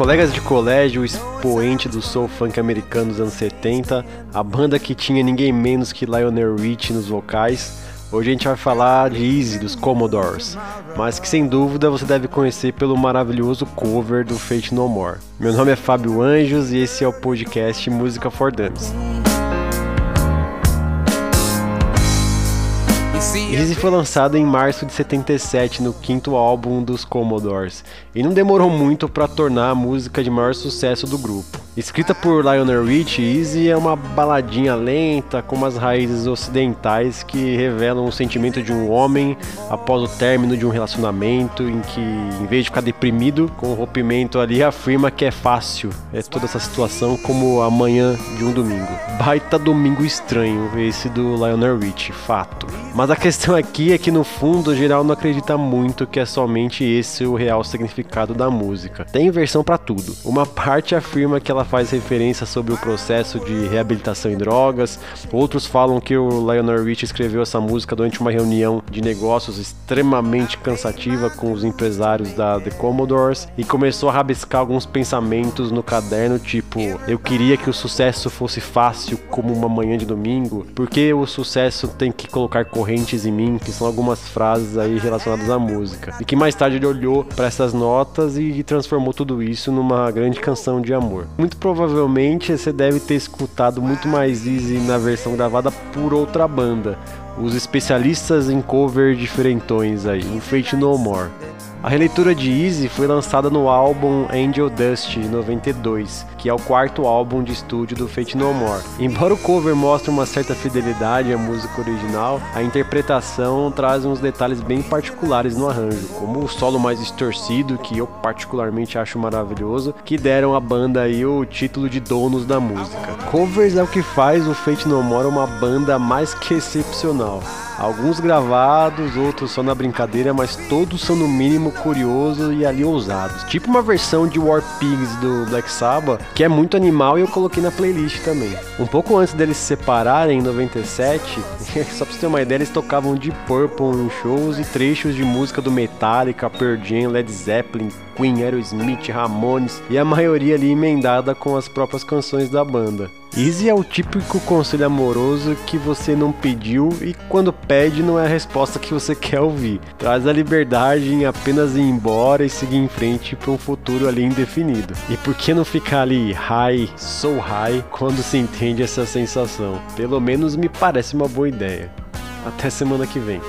Colegas de colégio, expoente do soul funk americano dos anos 70, a banda que tinha ninguém menos que Lionel Rich nos vocais. Hoje a gente vai falar de Easy dos Commodores, mas que sem dúvida você deve conhecer pelo maravilhoso cover do Fate No More. Meu nome é Fábio Anjos e esse é o podcast Música for Dummies. Easy foi lançado em março de 77 no quinto álbum dos Commodores e não demorou muito para tornar a música de maior sucesso do grupo. Escrita por Lionel Rich, Easy é uma baladinha lenta com umas raízes ocidentais que revelam o sentimento de um homem após o término de um relacionamento em que, em vez de ficar deprimido com o rompimento ali, afirma que é fácil. É toda essa situação como a manhã de um domingo. Baita domingo estranho esse do Lionel Rich, fato. Mas a questão aqui é que no fundo o geral não acredita muito que é somente esse o real significado da música. Tem versão para tudo. Uma parte afirma que ela ela faz referência sobre o processo de reabilitação em drogas. Outros falam que o Lionel Rich escreveu essa música durante uma reunião de negócios extremamente cansativa com os empresários da The Commodores e começou a rabiscar alguns pensamentos no caderno, tipo: Eu queria que o sucesso fosse fácil como uma manhã de domingo, porque o sucesso tem que colocar correntes em mim, que são algumas frases aí relacionadas à música. E que mais tarde ele olhou para essas notas e transformou tudo isso numa grande canção de amor muito provavelmente você deve ter escutado muito mais Easy na versão gravada por outra banda. Os especialistas em cover diferentões aí, o Fate No More. A releitura de Easy foi lançada no álbum Angel Dust de 92, que é o quarto álbum de estúdio do Fate No More. Embora o cover mostre uma certa fidelidade à música original, a interpretação traz uns detalhes bem particulares no arranjo, como o solo mais distorcido, que eu particularmente acho maravilhoso, que deram à banda aí o título de donos da música. Covers é o que faz o Fate No More uma banda mais que excepcional. Alguns gravados, outros só na brincadeira, mas todos são no mínimo curiosos e ali ousados. Tipo uma versão de War Pigs do Black Sabbath, que é muito animal e eu coloquei na playlist também. Um pouco antes deles se separarem, em 97, só pra você ter uma ideia, eles tocavam de Purple em shows e trechos de música do Metallica, Pearl Jam, Led Zeppelin, Queen, Aerosmith, Ramones e a maioria ali emendada com as próprias canções da banda. Easy é o típico conselho amoroso que você não pediu e quando pede não é a resposta que você quer ouvir. Traz a liberdade em apenas ir embora e seguir em frente para um futuro ali indefinido. E por que não ficar ali high, so high, quando se entende essa sensação? Pelo menos me parece uma boa ideia. Até semana que vem.